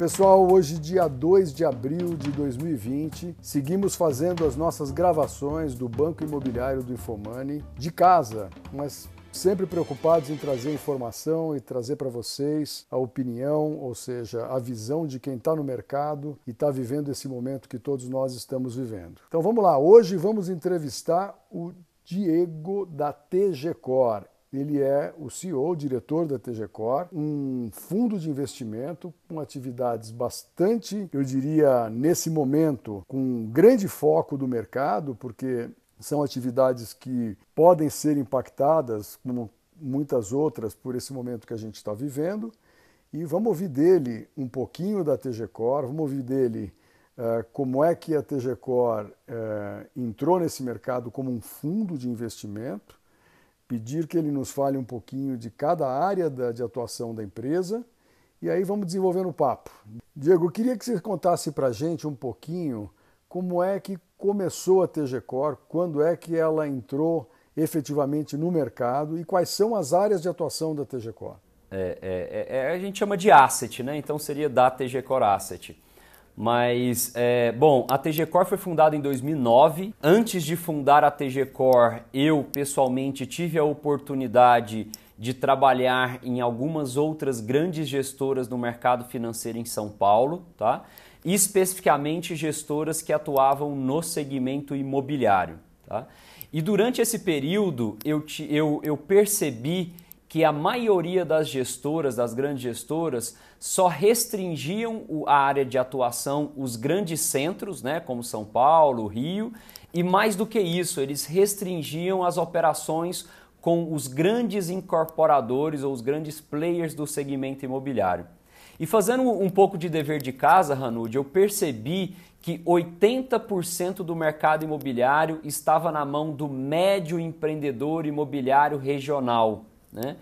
Pessoal, hoje, dia 2 de abril de 2020, seguimos fazendo as nossas gravações do Banco Imobiliário do Infomani de casa, mas sempre preocupados em trazer informação e trazer para vocês a opinião, ou seja, a visão de quem está no mercado e está vivendo esse momento que todos nós estamos vivendo. Então vamos lá, hoje vamos entrevistar o Diego da TG Cor. Ele é o CEO, o diretor da TGCor, um fundo de investimento com atividades bastante, eu diria, nesse momento, com grande foco do mercado, porque são atividades que podem ser impactadas, como muitas outras, por esse momento que a gente está vivendo. E vamos ouvir dele um pouquinho da TGCor, vamos ouvir dele uh, como é que a TGCor uh, entrou nesse mercado como um fundo de investimento pedir que ele nos fale um pouquinho de cada área da, de atuação da empresa e aí vamos desenvolvendo o papo. Diego, eu queria que você contasse para a gente um pouquinho como é que começou a TG Core, quando é que ela entrou efetivamente no mercado e quais são as áreas de atuação da TG Core. É, é, é, a gente chama de asset, né? Então seria da TG Core Asset. Mas, é, bom, a TG Core foi fundada em 2009. Antes de fundar a TG Core, eu pessoalmente tive a oportunidade de trabalhar em algumas outras grandes gestoras no mercado financeiro em São Paulo, tá? especificamente gestoras que atuavam no segmento imobiliário. Tá? E durante esse período eu, eu, eu percebi que a maioria das gestoras, das grandes gestoras, só restringiam a área de atuação os grandes centros, né, como São Paulo, Rio, e mais do que isso, eles restringiam as operações com os grandes incorporadores ou os grandes players do segmento imobiliário. E fazendo um pouco de dever de casa, Hanud, eu percebi que 80% do mercado imobiliário estava na mão do médio empreendedor imobiliário regional. Né?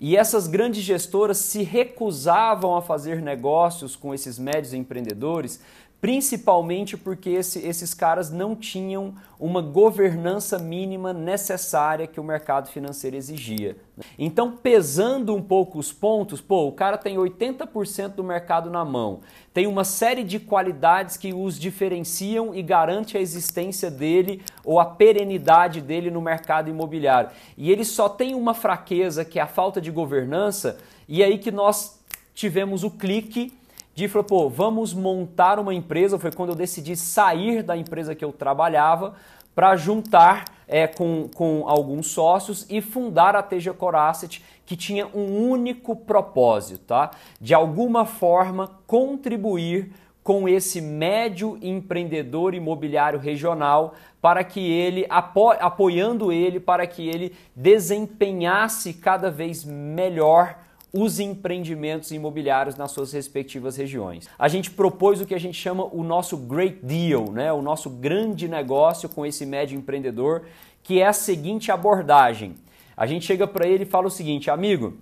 E essas grandes gestoras se recusavam a fazer negócios com esses médios empreendedores, principalmente porque esse, esses caras não tinham uma governança mínima necessária que o mercado financeiro exigia. Então, pesando um pouco os pontos, pô, o cara tem 80% do mercado na mão, tem uma série de qualidades que os diferenciam e garante a existência dele ou a perenidade dele no mercado imobiliário. E ele só tem uma fraqueza que é a falta de governança, e é aí que nós tivemos o clique de falar, pô, vamos montar uma empresa. Foi quando eu decidi sair da empresa que eu trabalhava para juntar é, com, com alguns sócios e fundar a TG Core Asset, que tinha um único propósito, tá? De alguma forma contribuir com esse médio empreendedor imobiliário regional para que ele, apo apoiando ele, para que ele desempenhasse cada vez melhor os empreendimentos imobiliários nas suas respectivas regiões. A gente propôs o que a gente chama o nosso Great Deal, né? o nosso grande negócio com esse médio empreendedor, que é a seguinte abordagem. A gente chega para ele e fala o seguinte, amigo,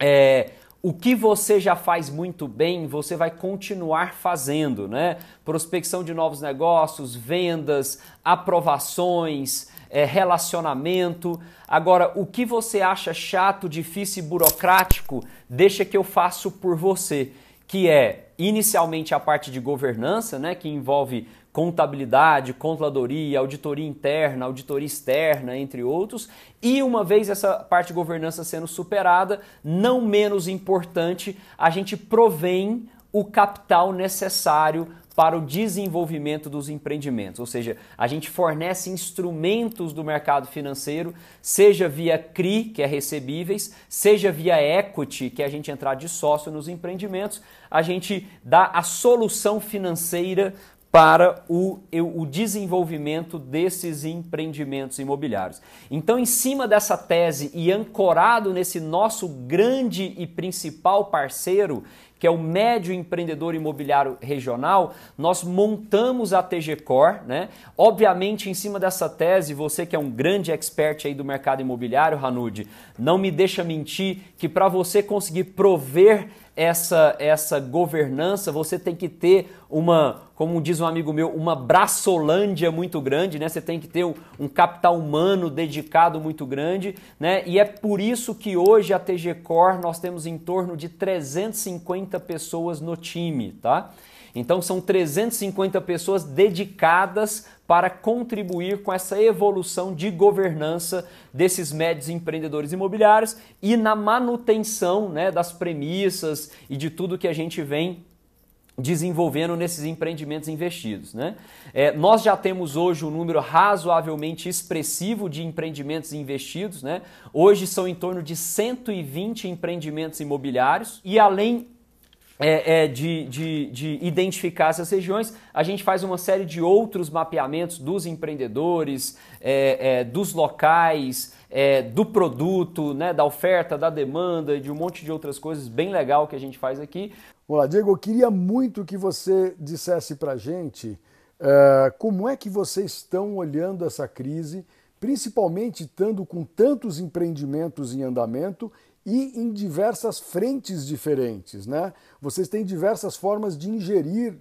é, o que você já faz muito bem, você vai continuar fazendo, né? Prospecção de novos negócios, vendas, aprovações, é, relacionamento. Agora, o que você acha chato, difícil e burocrático, deixa que eu faço por você, que é inicialmente a parte de governança, né, que envolve contabilidade, controladoria, auditoria interna, auditoria externa, entre outros. E uma vez essa parte de governança sendo superada, não menos importante, a gente provém o capital necessário para o desenvolvimento dos empreendimentos, ou seja, a gente fornece instrumentos do mercado financeiro, seja via CRI, que é recebíveis, seja via equity, que é a gente entrar de sócio nos empreendimentos, a gente dá a solução financeira para o, o desenvolvimento desses empreendimentos imobiliários. Então, em cima dessa tese e ancorado nesse nosso grande e principal parceiro, que é o médio empreendedor imobiliário regional, nós montamos a TG Core, né? Obviamente, em cima dessa tese, você que é um grande expert aí do mercado imobiliário, Hanud, não me deixa mentir que para você conseguir prover essa, essa governança, você tem que ter uma, como diz um amigo meu, uma braçolândia muito grande, né? Você tem que ter um, um capital humano dedicado muito grande, né? E é por isso que hoje a TG Core nós temos em torno de 350 pessoas no time, tá? Então são 350 pessoas dedicadas para contribuir com essa evolução de governança desses médios empreendedores imobiliários e na manutenção né, das premissas e de tudo que a gente vem desenvolvendo nesses empreendimentos investidos. Né? É, nós já temos hoje um número razoavelmente expressivo de empreendimentos investidos. Né? Hoje são em torno de 120 empreendimentos imobiliários e além é, é, de, de, de, identificar essas regiões, a gente faz uma série de outros mapeamentos dos empreendedores, é, é dos locais, é, do produto, né, da oferta, da demanda, de um monte de outras coisas bem legal que a gente faz aqui. Olá, Diego, eu queria muito que você dissesse para gente é, como é que vocês estão olhando essa crise, principalmente estando com tantos empreendimentos em andamento e em diversas frentes diferentes. Né? Vocês têm diversas formas de ingerir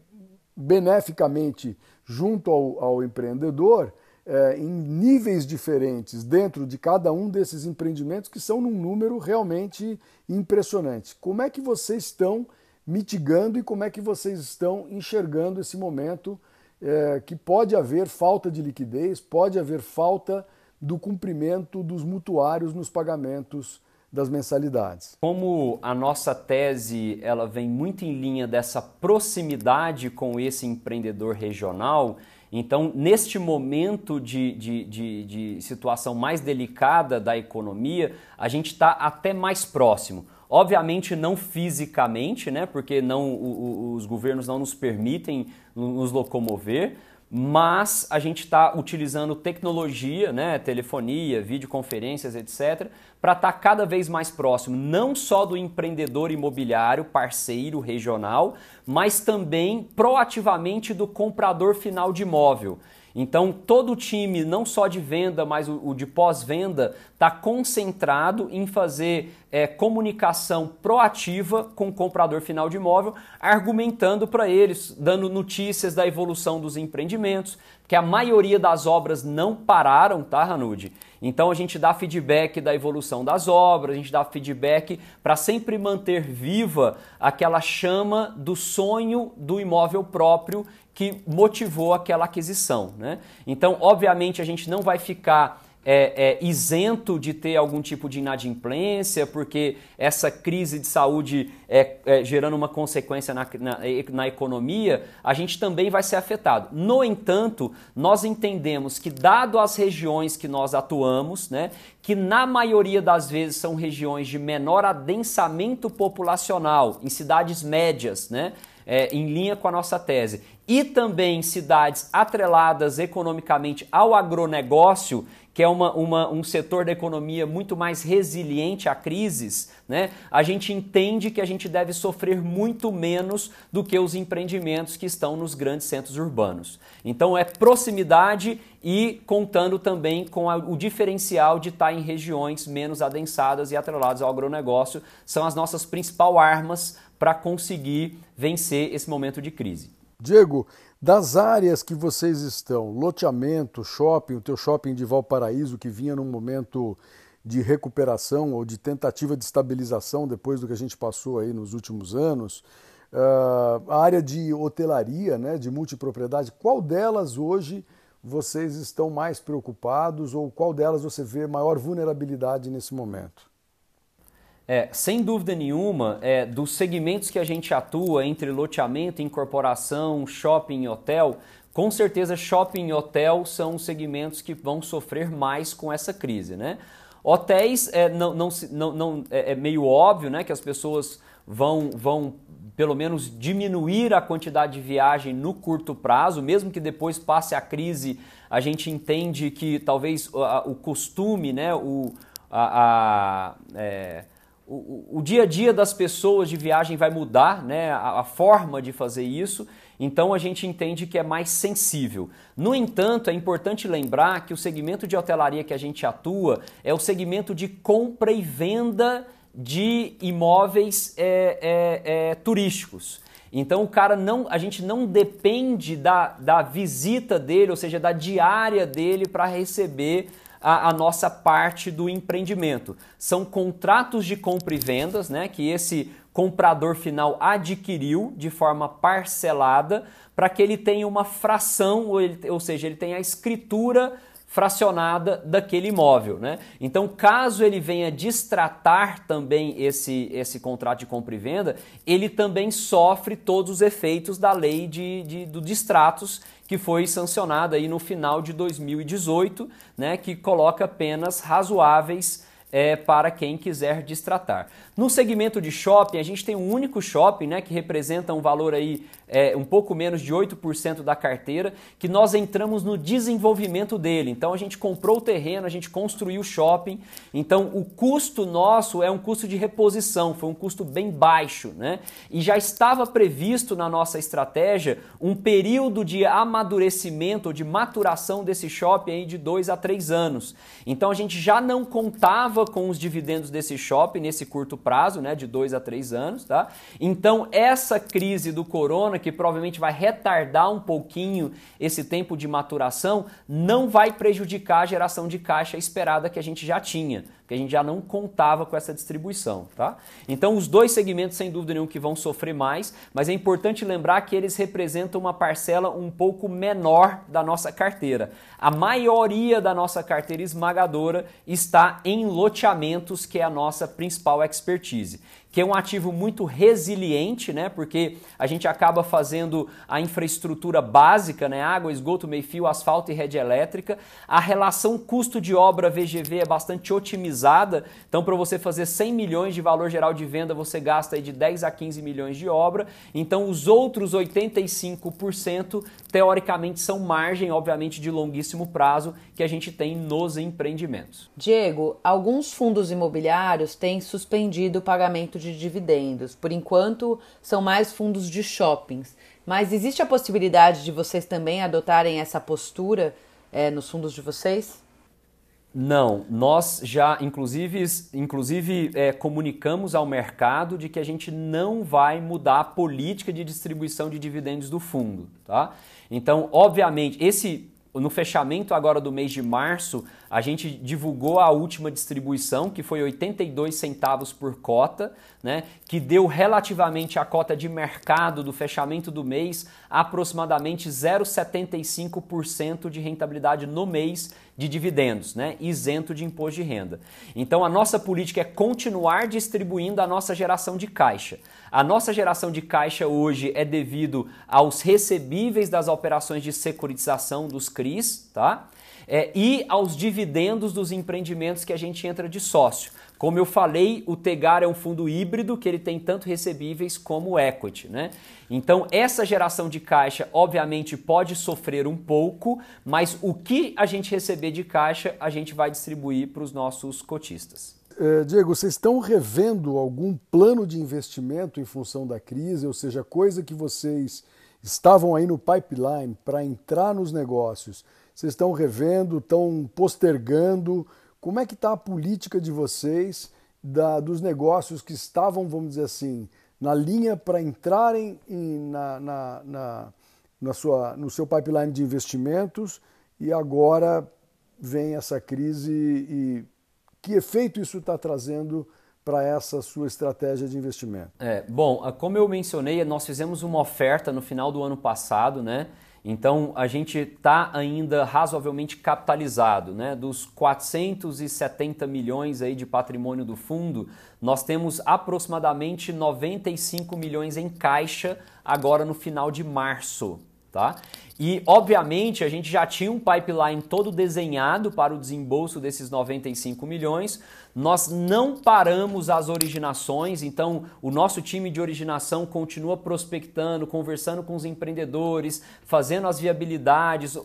beneficamente junto ao, ao empreendedor é, em níveis diferentes dentro de cada um desses empreendimentos que são num número realmente impressionante. Como é que vocês estão mitigando e como é que vocês estão enxergando esse momento é, que pode haver falta de liquidez, pode haver falta do cumprimento dos mutuários nos pagamentos das mensalidades. Como a nossa tese ela vem muito em linha dessa proximidade com esse empreendedor regional, então neste momento de, de, de, de situação mais delicada da economia, a gente está até mais próximo. Obviamente não fisicamente, né, porque não, o, os governos não nos permitem nos locomover, mas a gente está utilizando tecnologia, né, telefonia, videoconferências, etc., para estar tá cada vez mais próximo, não só do empreendedor imobiliário, parceiro regional, mas também proativamente do comprador final de imóvel. Então, todo o time, não só de venda, mas o, o de pós-venda, está concentrado em fazer é, comunicação proativa com o comprador final de imóvel, argumentando para eles, dando notícias da evolução dos empreendimentos, que a maioria das obras não pararam, tá, Ranud? Então a gente dá feedback da evolução das obras, a gente dá feedback para sempre manter viva aquela chama do sonho do imóvel próprio que motivou aquela aquisição. Né? Então, obviamente, a gente não vai ficar é, é, isento de ter algum tipo de inadimplência, porque essa crise de saúde é, é gerando uma consequência na, na, na, economia, a gente também vai ser afetado. No entanto, nós entendemos que, dado as regiões que nós atuamos, né, que na maioria das vezes são regiões de menor adensamento populacional, em cidades médias, né, é, em linha com a nossa tese, e também cidades atreladas economicamente ao agronegócio, que é uma, uma, um setor da economia muito mais resiliente a crises, né? a gente entende que a gente deve sofrer muito menos do que os empreendimentos que estão nos grandes centros urbanos. Então é proximidade e contando também com a, o diferencial de estar em regiões menos adensadas e atreladas ao agronegócio, são as nossas principais armas para conseguir vencer esse momento de crise. Diego, das áreas que vocês estão, loteamento, shopping, o teu shopping de Valparaíso que vinha num momento de recuperação ou de tentativa de estabilização depois do que a gente passou aí nos últimos anos, uh, a área de hotelaria, né, de multipropriedade, qual delas hoje vocês estão mais preocupados ou qual delas você vê maior vulnerabilidade nesse momento? É, sem dúvida nenhuma, é, dos segmentos que a gente atua entre loteamento, incorporação, shopping e hotel, com certeza shopping e hotel são os segmentos que vão sofrer mais com essa crise. Né? Hotéis é, não, não, não, é, é meio óbvio né, que as pessoas vão, vão pelo menos diminuir a quantidade de viagem no curto prazo, mesmo que depois passe a crise, a gente entende que talvez o costume, né, o, a, a é, o, o, dia a dia das pessoas de viagem vai mudar, né? A, a, forma de fazer isso, então a gente entende que é mais sensível. No entanto, é importante lembrar que o segmento de hotelaria que a gente atua é o segmento de compra e venda de imóveis é, é, é, turísticos. Então o cara não, a gente não depende da, da visita dele, ou seja, da diária dele para receber a, a, nossa parte do empreendimento. São contratos de compra e vendas, né, que esse comprador final adquiriu de forma parcelada para que ele tenha uma fração, ou, ele, ou seja, ele tenha a escritura fracionada daquele imóvel. Né? Então, caso ele venha distratar também esse, esse contrato de compra e venda, ele também sofre todos os efeitos da lei de, de, do distratos que foi sancionada aí no final de 2018, né, que coloca penas razoáveis é, para quem quiser distratar. No segmento de shopping, a gente tem um único shopping, né, que representa um valor aí é, um pouco menos de 8% da carteira, que nós entramos no desenvolvimento dele. Então a gente comprou o terreno, a gente construiu o shopping. Então o custo nosso é um custo de reposição, foi um custo bem baixo, né? E já estava previsto na nossa estratégia um período de amadurecimento ou de maturação desse shopping aí de dois a três anos. Então a gente já não contava com os dividendos desse shopping nesse curto prazo, né, de dois a três anos, tá? Então essa crise do corona que provavelmente vai retardar um pouquinho esse tempo de maturação, não vai prejudicar a geração de caixa esperada que a gente já tinha a gente já não contava com essa distribuição, tá? Então os dois segmentos sem dúvida nenhuma que vão sofrer mais, mas é importante lembrar que eles representam uma parcela um pouco menor da nossa carteira. A maioria da nossa carteira esmagadora está em loteamentos, que é a nossa principal expertise que é um ativo muito resiliente, né? Porque a gente acaba fazendo a infraestrutura básica, né? Água, esgoto, meio-fio, asfalto e rede elétrica. A relação custo de obra VGV é bastante otimizada. Então, para você fazer 100 milhões de valor geral de venda, você gasta aí de 10 a 15 milhões de obra. Então, os outros 85% teoricamente são margem, obviamente, de longuíssimo prazo que a gente tem nos empreendimentos. Diego, alguns fundos imobiliários têm suspendido o pagamento de dividendos. Por enquanto, são mais fundos de shoppings. Mas existe a possibilidade de vocês também adotarem essa postura é, nos fundos de vocês? Não, nós já, inclusive, inclusive é, comunicamos ao mercado de que a gente não vai mudar a política de distribuição de dividendos do fundo, tá? Então, obviamente, esse no fechamento agora do mês de março, a gente divulgou a última distribuição, que foi 82 centavos por cota, né, que deu relativamente à cota de mercado do fechamento do mês aproximadamente 0,75% de rentabilidade no mês de dividendos, né, isento de imposto de renda. Então a nossa política é continuar distribuindo a nossa geração de caixa. A nossa geração de caixa hoje é devido aos recebíveis das operações de securitização dos CRIs, tá? é, e aos dividendos dos empreendimentos que a gente entra de sócio. Como eu falei, o Tegar é um fundo híbrido que ele tem tanto recebíveis como equity, né? Então, essa geração de caixa, obviamente, pode sofrer um pouco, mas o que a gente receber de caixa, a gente vai distribuir para os nossos cotistas. É, Diego, vocês estão revendo algum plano de investimento em função da crise, ou seja, coisa que vocês estavam aí no pipeline para entrar nos negócios vocês estão revendo, estão postergando? Como é que está a política de vocês da, dos negócios que estavam, vamos dizer assim, na linha para entrarem em, na, na, na, na, sua, no seu pipeline de investimentos e agora vem essa crise e que efeito isso está trazendo para essa sua estratégia de investimento? É, bom, como eu mencionei, nós fizemos uma oferta no final do ano passado, né? Então a gente está ainda razoavelmente capitalizado, né? Dos 470 milhões aí de patrimônio do fundo, nós temos aproximadamente 95 milhões em caixa agora no final de março, tá? E obviamente a gente já tinha um pipeline todo desenhado para o desembolso desses 95 milhões nós não paramos as originações, então o nosso time de originação continua prospectando, conversando com os empreendedores, fazendo as viabilidades,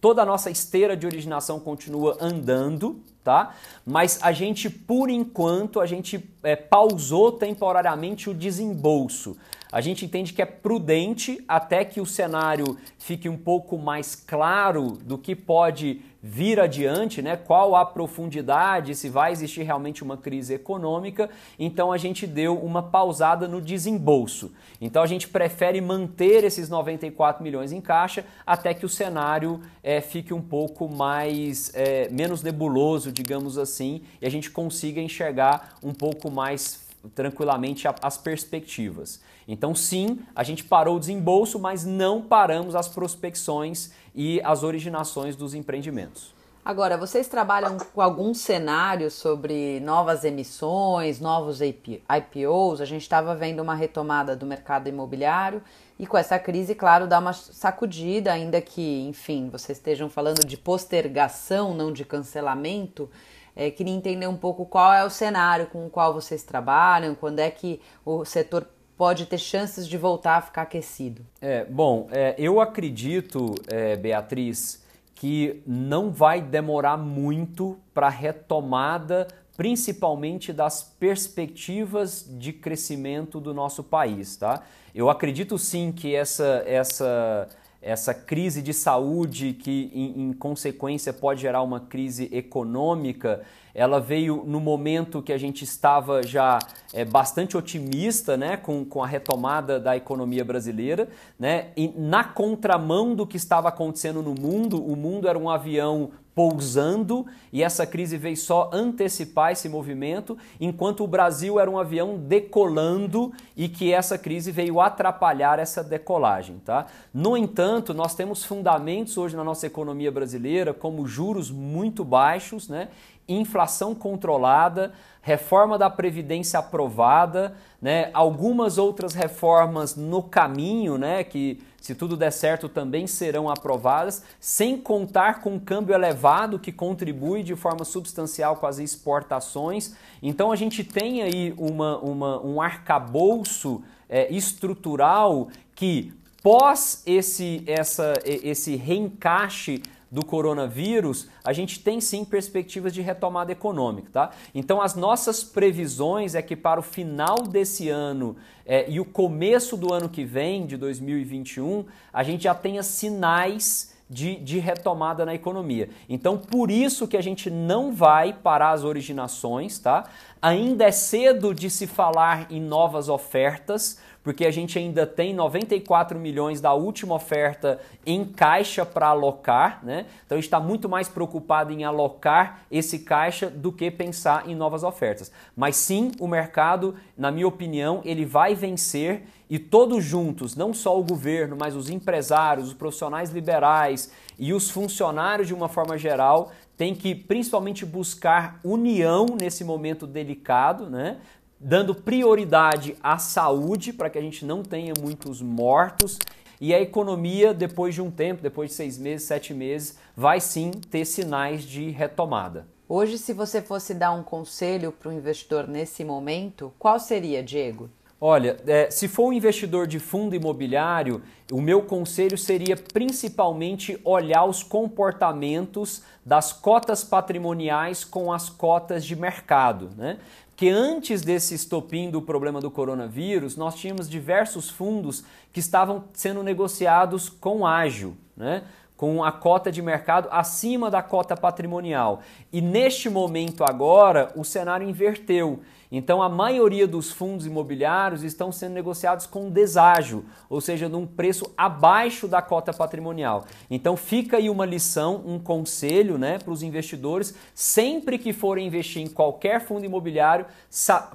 toda a nossa esteira de originação continua andando, tá? Mas a gente, por enquanto, a gente é, pausou temporariamente o desembolso. A gente entende que é prudente até que o cenário fique um pouco mais claro do que pode vir adiante, né? Qual a profundidade, se vai existir realmente uma crise econômica. Então a gente deu uma pausada no desembolso. Então a gente prefere manter esses 94 milhões em caixa até que o cenário é, fique um pouco mais é, menos nebuloso, digamos assim, e a gente consiga enxergar um pouco mais tranquilamente as perspectivas. Então, sim, a gente parou o desembolso, mas não paramos as prospecções e as originações dos empreendimentos. Agora, vocês trabalham com algum cenário sobre novas emissões, novos IPOs? A gente estava vendo uma retomada do mercado imobiliário e com essa crise, claro, dá uma sacudida, ainda que, enfim, vocês estejam falando de postergação, não de cancelamento. É, queria entender um pouco qual é o cenário com o qual vocês trabalham, quando é que o setor pode ter chances de voltar a ficar aquecido? É, bom, é, eu acredito, é, Beatriz, que não vai demorar muito para a retomada, principalmente das perspectivas de crescimento do nosso país, tá? Eu acredito sim que essa, essa, essa crise de saúde, que em, em consequência pode gerar uma crise econômica, ela veio no momento que a gente estava já é, bastante otimista né, com, com a retomada da economia brasileira, né, e na contramão do que estava acontecendo no mundo, o mundo era um avião pousando e essa crise veio só antecipar esse movimento, enquanto o Brasil era um avião decolando e que essa crise veio atrapalhar essa decolagem. Tá? No entanto, nós temos fundamentos hoje na nossa economia brasileira, como juros muito baixos, né? Inflação controlada, reforma da Previdência aprovada, né? algumas outras reformas no caminho, né? que se tudo der certo também serão aprovadas, sem contar com um câmbio elevado que contribui de forma substancial com as exportações. Então a gente tem aí uma, uma um arcabouço é, estrutural que pós esse, essa, esse reencaixe do coronavírus, a gente tem sim perspectivas de retomada econômica, tá? Então as nossas previsões é que para o final desse ano é, e o começo do ano que vem, de 2021, a gente já tenha sinais de, de, retomada na economia. Então, por isso que a gente não vai parar as originações, tá? Ainda é cedo de se falar em novas ofertas, porque a gente ainda tem 94 milhões da última oferta em caixa para alocar, né? Então a gente está muito mais preocupado em alocar esse caixa do que pensar em novas ofertas. Mas sim, o mercado, na minha opinião, ele vai vencer e todos juntos, não só o governo, mas os empresários, os profissionais liberais e os funcionários de uma forma geral, tem que principalmente buscar união nesse momento delicado, né? dando prioridade à saúde para que a gente não tenha muitos mortos. E a economia, depois de um tempo, depois de seis meses, sete meses, vai sim ter sinais de retomada. Hoje, se você fosse dar um conselho para o investidor nesse momento, qual seria, Diego? Olha, é, se for um investidor de fundo imobiliário, o meu conselho seria principalmente olhar os comportamentos das cotas patrimoniais com as cotas de mercado. Né? que antes desse estopim do problema do coronavírus, nós tínhamos diversos fundos que estavam sendo negociados com ágil, né? com a cota de mercado acima da cota patrimonial. E neste momento agora, o cenário inverteu. Então, a maioria dos fundos imobiliários estão sendo negociados com deságio, ou seja, num preço abaixo da cota patrimonial. Então, fica aí uma lição, um conselho né, para os investidores, sempre que forem investir em qualquer fundo imobiliário,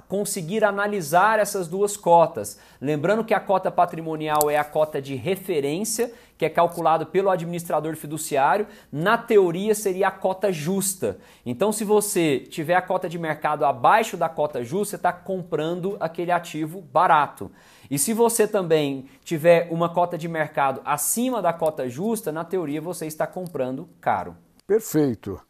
conseguir analisar essas duas cotas. Lembrando que a cota patrimonial é a cota de referência que é calculado pelo administrador fiduciário, na teoria seria a cota justa. Então, se você tiver a cota de mercado abaixo da cota justa, você está comprando aquele ativo barato. E se você também tiver uma cota de mercado acima da cota justa, na teoria você está comprando caro. Perfeito.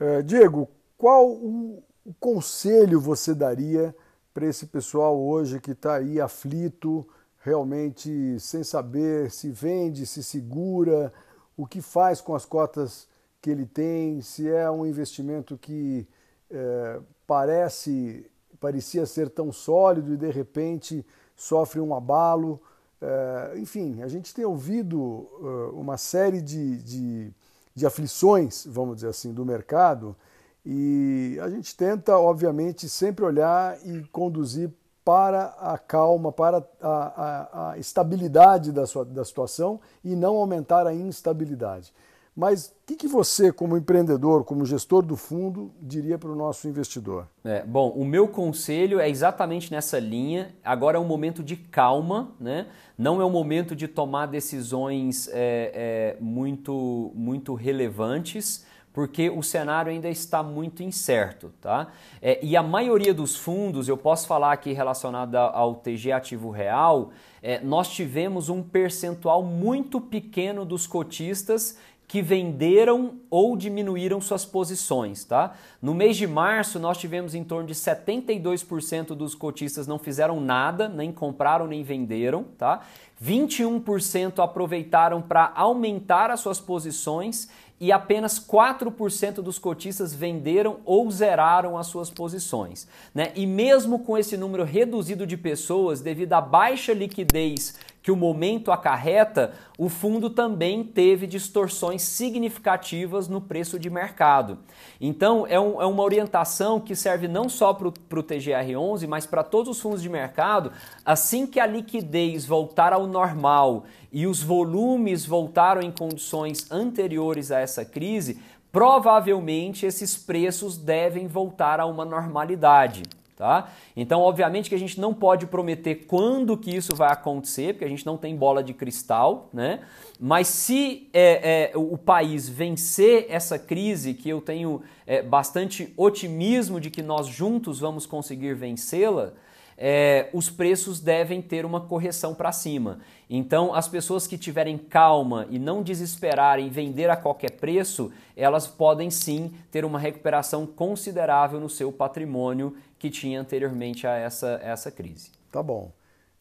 Uh, Diego, qual o conselho você daria para esse pessoal hoje que está aí aflito, realmente sem saber se vende, se segura, o que faz com as cotas que ele tem, se é um investimento que é, parece parecia ser tão sólido e de repente sofrem um abalo. É, enfim, a gente tem ouvido uh, uma série de, de, de aflições, vamos dizer assim, do mercado e a gente tenta, obviamente, sempre olhar e conduzir para a calma, para a, a, a estabilidade da, sua, da situação e não aumentar a instabilidade. Mas o que, que, você, como empreendedor, como gestor do fundo, diria para o nosso investidor? É, bom, o meu conselho é exatamente nessa linha. Agora é um momento de calma, né? não é um momento de tomar decisões é, é, muito, muito relevantes porque o cenário ainda está muito incerto, tá? É, e a maioria dos fundos, eu posso falar aqui relacionado ao TG Ativo Real, é, nós tivemos um percentual muito pequeno dos cotistas que venderam ou diminuíram suas posições, tá? No mês de março, nós tivemos em torno de 72% dos cotistas não fizeram nada, nem compraram nem venderam, tá? 21% aproveitaram para aumentar as suas posições e apenas 4% dos cotistas venderam ou zeraram as suas posições. Né? E mesmo com esse número reduzido de pessoas, devido à baixa liquidez que o momento acarreta, o fundo também teve distorções significativas no preço de mercado. Então, é, um, é uma orientação que serve não só para o TGR11, mas para todos os fundos de mercado. Assim que a liquidez voltar ao normal e os volumes voltaram em condições anteriores a essa crise, provavelmente esses preços devem voltar a uma normalidade. Tá? Então, obviamente que a gente não pode prometer quando que isso vai acontecer, porque a gente não tem bola de cristal, né? Mas se é, é, o país vencer essa crise, que eu tenho é, bastante otimismo de que nós juntos vamos conseguir vencê-la, é, os preços devem ter uma correção para cima. Então, as pessoas que tiverem calma e não desesperarem vender a qualquer preço, elas podem sim ter uma recuperação considerável no seu patrimônio que tinha anteriormente a essa, essa crise. Tá bom.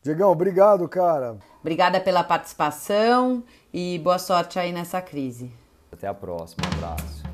Diegão, obrigado, cara. Obrigada pela participação e boa sorte aí nessa crise. Até a próxima. Um abraço.